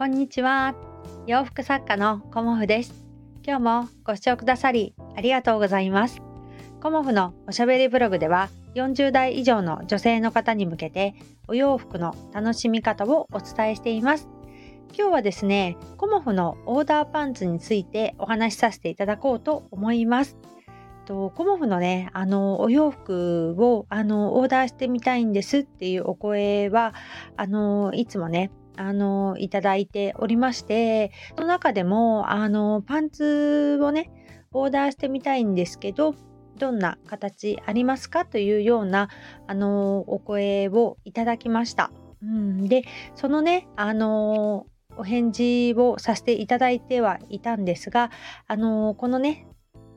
こんにちは。洋服作家のコモフです。今日もご視聴くださりありがとうございます。コモフのおしゃべりブログでは40代以上の女性の方に向けてお洋服の楽しみ方をお伝えしています。今日はですね、コモフのオーダーパンツについてお話しさせていただこうと思います。とコモフのねあのお洋服をあのオーダーしてみたいんですっていうお声はあのいつもねあのいただいておりましてその中でもあのパンツをねオーダーしてみたいんですけどどんな形ありますか？というようなあのお声をいただきました。うん、でそのねあのお返事をさせていただいてはいたんですがあのこのね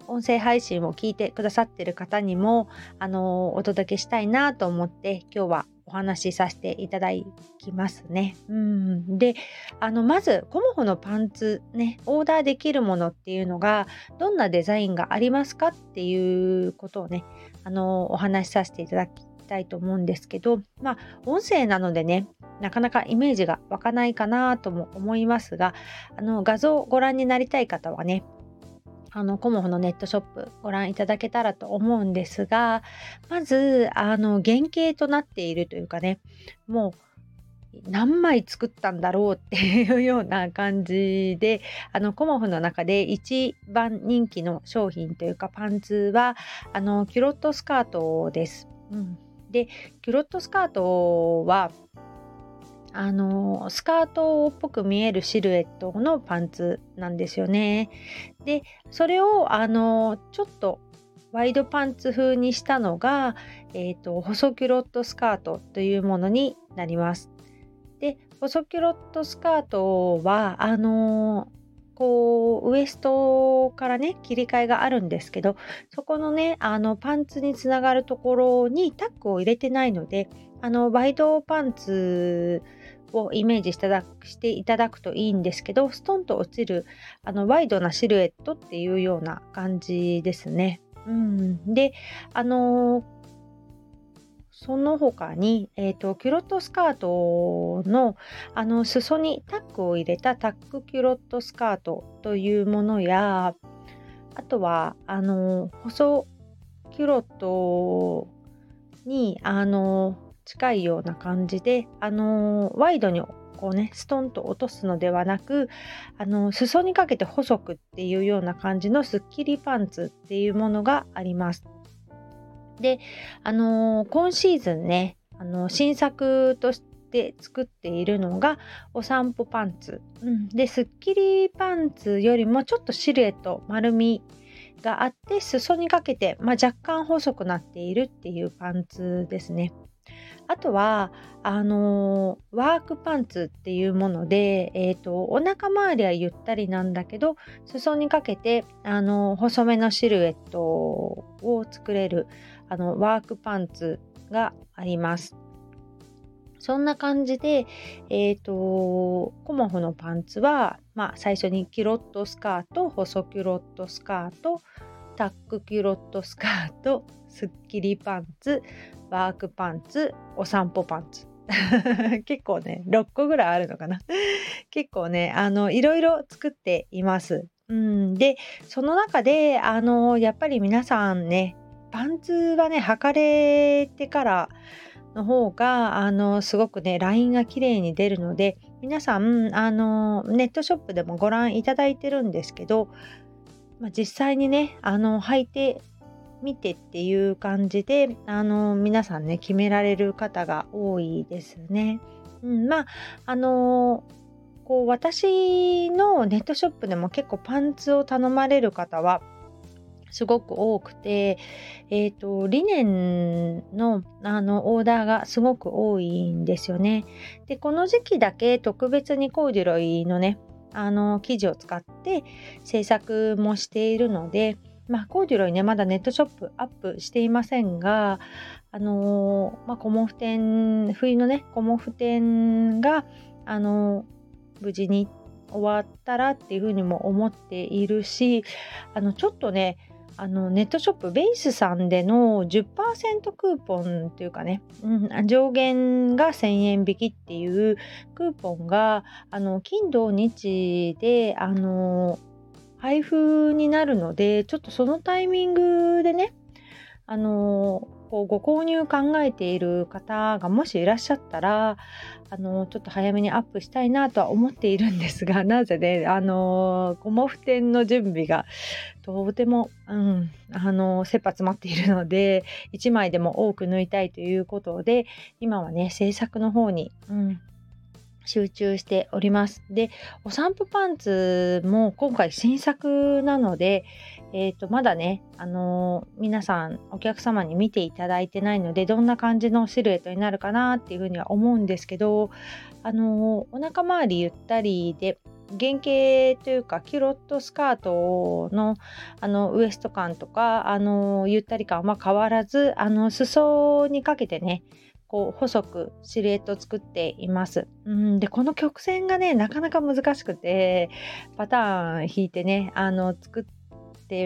音声配信を聞いてくださってる方にもあのお届けしたいなと思って今日はお話しさせていただきますね。うんであのまずコモフのパンツねオーダーできるものっていうのがどんなデザインがありますかっていうことをねあのお話しさせていただきたいと思うんですけどまあ音声なのでねなかなかイメージが湧かないかなとも思いますがあの画像をご覧になりたい方はねあのコモフのネットショップご覧いただけたらと思うんですがまずあの原型となっているというかねもう何枚作ったんだろうっていうような感じであのコモフの中で一番人気の商品というかパンツはあのキュロットスカートです。うん、でキュロットスカートはあのスカートっぽく見えるシルエットのパンツなんですよね。でそれをあのちょっとワイドパンツ風にしたのが、えーと、細キュロットスカートというものになります。で細キュロットスカートはあのこうウエストからね切り替えがあるんですけどそこのねあのパンツにつながるところにタックを入れてないのであのワイドパンツをイメージしていただくといいんですけどストンと落ちるあのワイドなシルエットっていうような感じですね。うん、であの、その他に、えーと、キュロットスカートのあの裾にタックを入れたタックキュロットスカートというものやあとはあの細キュロットにあの近いような感じで、あのー、ワイドにこうねストンと落とすのではなく、あのー、裾にかけて細くっていうような感じのスッキリパンツっていうものがあります。で、あのー、今シーズンね、あの新作として作っているのがお散歩パンツ、うん、でスッキリパンツよりもちょっとシルエット丸みがあって裾にかけて、まあ、若干細くなっているっていうパンツですね。あとはあのー、ワークパンツっていうもので、えーと、お腹周りはゆったりなんだけど裾にかけて、あのー、細めのシルエットを作れるあのワークパンツがあります。そんな感じで、え、ー、と、コモフのパンツは、まあ、最初にキロットスカート、細キュロットスカート、タックキュロットスカート、スッキリパンツ、ワークパンツ、お散歩パンツ。結構ね、6個ぐらいあるのかな。結構ね、あの、いろいろ作っています。うん、で、その中で、あの、やっぱり皆さんね、パンツはね、履かれてからの方が、あの、すごくね、ラインが綺麗に出るので、皆さん、あの、ネットショップでもご覧いただいてるんですけど、まあ、実際にね、あの、履いて見てっていう感じであの皆さんね決められる方が多いですね。うん、まああのこう私のネットショップでも結構パンツを頼まれる方はすごく多くて、えっ、ー、と、リネンのあのオーダーがすごく多いんですよね。で、この時期だけ特別にコーデュロイのね、あの生地を使って制作もしているので、まあ、コーデュロイね、まだネットショップアップしていませんが、あのー、まあ、コモフ展、冬のね、コモフ展が、あのー、無事に終わったらっていうふうにも思っているし、あの、ちょっとね、あのネットショップベースさんでの10%クーポンというかね、うん、上限が1000円引きっていうクーポンがあの金土日であの配布になるのでちょっとそのタイミングでねあのこうご購入考えている方がもしいらっしゃったらあのちょっと早めにアップしたいなとは思っているんですが なぜねあのゴモフ店の準備がとても、うん、あの切羽詰まっているので1枚でも多く縫いたいということで今はね制作の方に、うん、集中しております。で、お散歩パンツも今回新作なので、えっ、ー、と、まだね、あのー、皆さん、お客様に見ていただいてないので、どんな感じのシルエットになるかなっていうふうには思うんですけど、あのー、お腹周りゆったりで、原型というかキュロットスカートのあのウエスト感とかあのゆったり感は変わらずあの裾にかけてねこう細くシルエットを作っています。うんでこの曲線がねなかなか難しくてパターン引いてねあの作って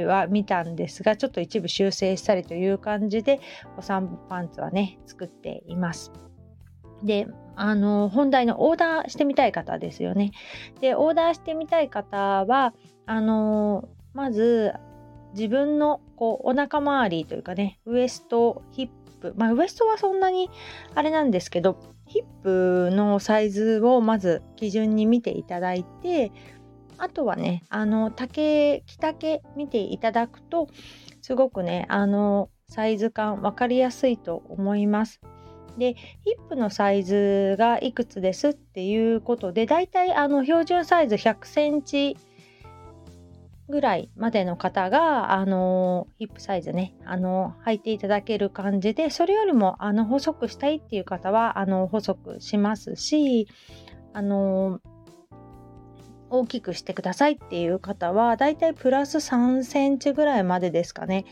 はみたんですがちょっと一部修正したりという感じでお散歩パンツはね作っています。であの本題のオーダーしてみたい方ですよね。でオーダーしてみたい方はあのまず自分のこうお腹周りというかねウエストヒップ、まあ、ウエストはそんなにあれなんですけどヒップのサイズをまず基準に見ていただいてあとはねあの丈着丈見ていただくとすごくねあのサイズ感分かりやすいと思います。でヒップのサイズがいくつですっていうことでだいたいあの標準サイズ100センチぐらいまでの方が、あのヒップサイズね、あの履いていただける感じで、それよりも、あの、細くしたいっていう方は、あの、細くしますし、あの大きくしてくださいっていう方はだいたいプラス3センチぐらいまでですかね。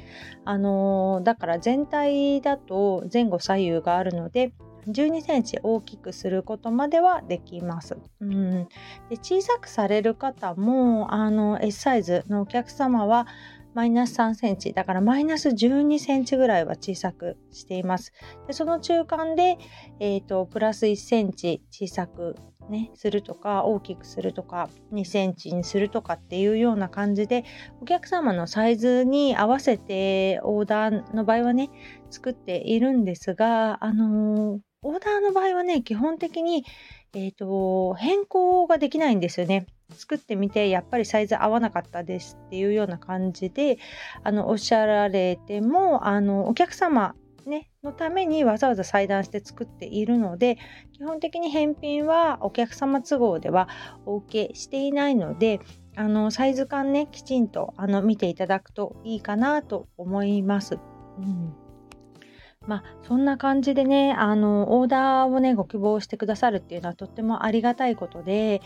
あのだから全体だと前後左右があるので12センチ大きくすることまではできます。うん、で小さくされる方もあの S サイズのお客様はマイナス3センチだからマイナス12センチぐらいは小さくしています。でその中間で、えーと、プラス1センチ小さく、ね、するとか大きくするとか2センチにするとかっていうような感じでお客様のサイズに合わせてオーダーの場合はね作っているんですがあのーオーダーの場合はね、基本的に、えーと、変更ができないんですよね。作ってみてやっぱりサイズ合わなかったですっていうような感じであのおっしゃられてもあのお客様、ね、のためにわざわざ裁断して作っているので基本的に返品はお客様都合ではお受けしていないのであのサイズ感ねきちんとあの見ていただくといいかなと思います。うんまあ、そんな感じでね、あの、オーダーをね、ご希望してくださるっていうのはとってもありがたいことで、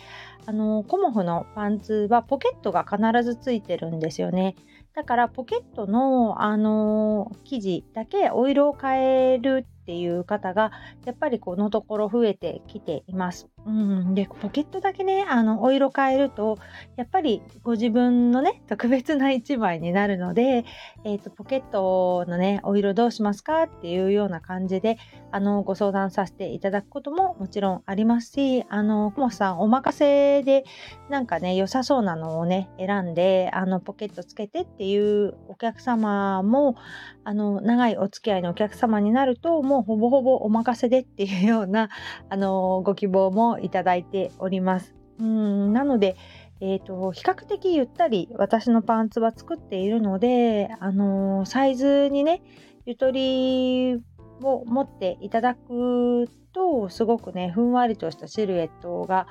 あの、コモフのパンツはポケットが必ずついてるんですよね。だからポケットの、あの生地だけお色を変えるっていう方がやっぱりこのところ増えてきています。うん、でポケットだけねあのお色変えるとやっぱりご自分のね特別な一枚になるので、えーと、ポケットのねお色どうしますかっていうような感じであのご相談させていただくことももちろんありますしあのコモさんお任せでなんかね良さそうなのをね選んであのポケットつけてっていうお客様もあの長いお付き合いのお客様になるともうほぼほぼお任せでっていうような あのご希望もいただいております。うんなので、えーと、比較的ゆったり私のパンツは作っているので、あのサイズにねゆとりを持っていただくとすごくねふんわりとしたシルエットが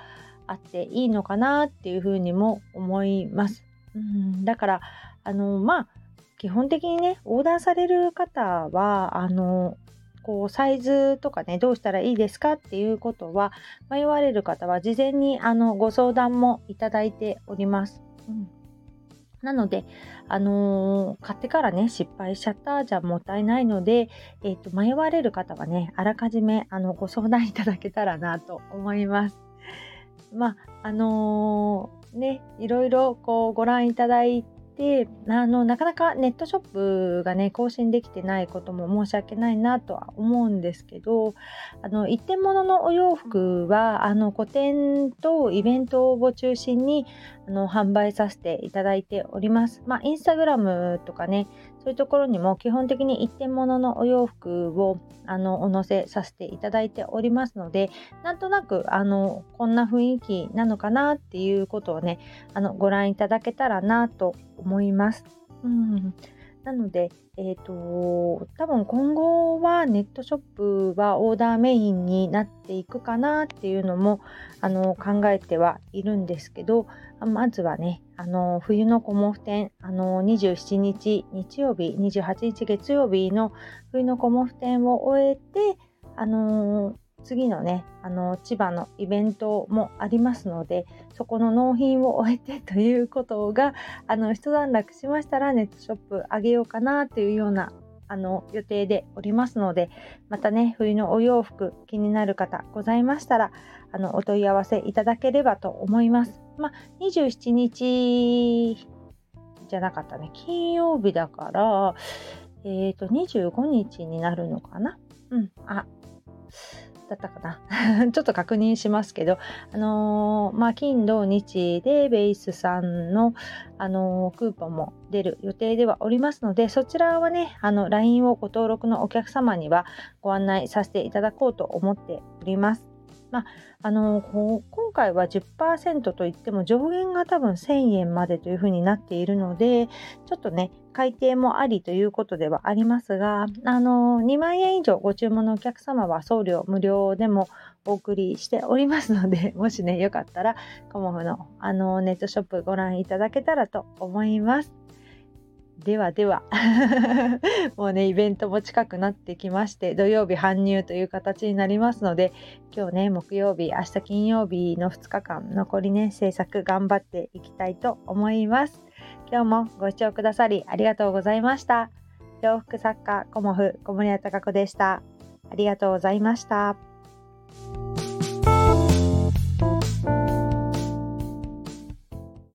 あっていいのかなっていうふうにも思います。うんだからあのまあ基本的にねオーダーされる方はあのこうサイズとかねどうしたらいいですかっていうことは迷われる方は事前にあのご相談もいただいております。うんなので、あのー、買ってからね、失敗しちゃったじゃもったいないので、えっ、ー、と、迷われる方はね、あらかじめ、あの、ご相談いただけたらなと思います。まあ、あのー、ね、いろいろこうご覧いただいであのなかなかネットショップがね更新できてないことも申し訳ないなとは思うんですけどあの一点物のお洋服はあの個展とイベントを中心にあの販売させていただいております。まあ、インスタグラムとかねそういうところにも基本的に一点物のお洋服をあのお載せさせていただいておりますのでなんとなくあのこんな雰囲気なのかなっていうことをねあのご覧いただけたらなと思います。うんなので、えーと、多分今後はネットショップはオーダーメインになっていくかなっていうのもあの考えてはいるんですけどまずはねあの冬のコモフ展あの27日日曜日28日月曜日の冬のコモフ展を終えてあの次のねあの千葉のイベントもありますのでそこの納品を終えて ということがあの一段落しましたらネットショップあげようかなというようなあの予定でおりますのでまたね冬のお洋服気になる方ございましたらあのお問い合わせいただければと思います。まあ、27日じゃなかったね金曜日だからえっ、ー、と25日になるのかな？うんあだったかな ちょっと確認しますけど、あのー、まあ、金土日でベースさんの、あのー、クーポンも出る予定ではおりますので、そちらはね、あの、LINE をご登録のお客様にはご案内させていただこうと思っております。まあ、あの今回は10%といっても上限が多分1000円までというふうになっているのでちょっとね改定もありということではありますがあの2万円以上ご注文のお客様は送料無料でもお送りしておりますのでもしねよかったらコモフのあのネットショップご覧いただけたらと思います。ではでは。もうねイベントも近くなってきまして土曜日搬入という形になりますので今日ね木曜日明日金曜日の2日間残りね制作頑張っていきたいと思います。今日もご視聴くださりありがとうございました。洋服作家コモフ小森屋隆子でした。ありがとうございました。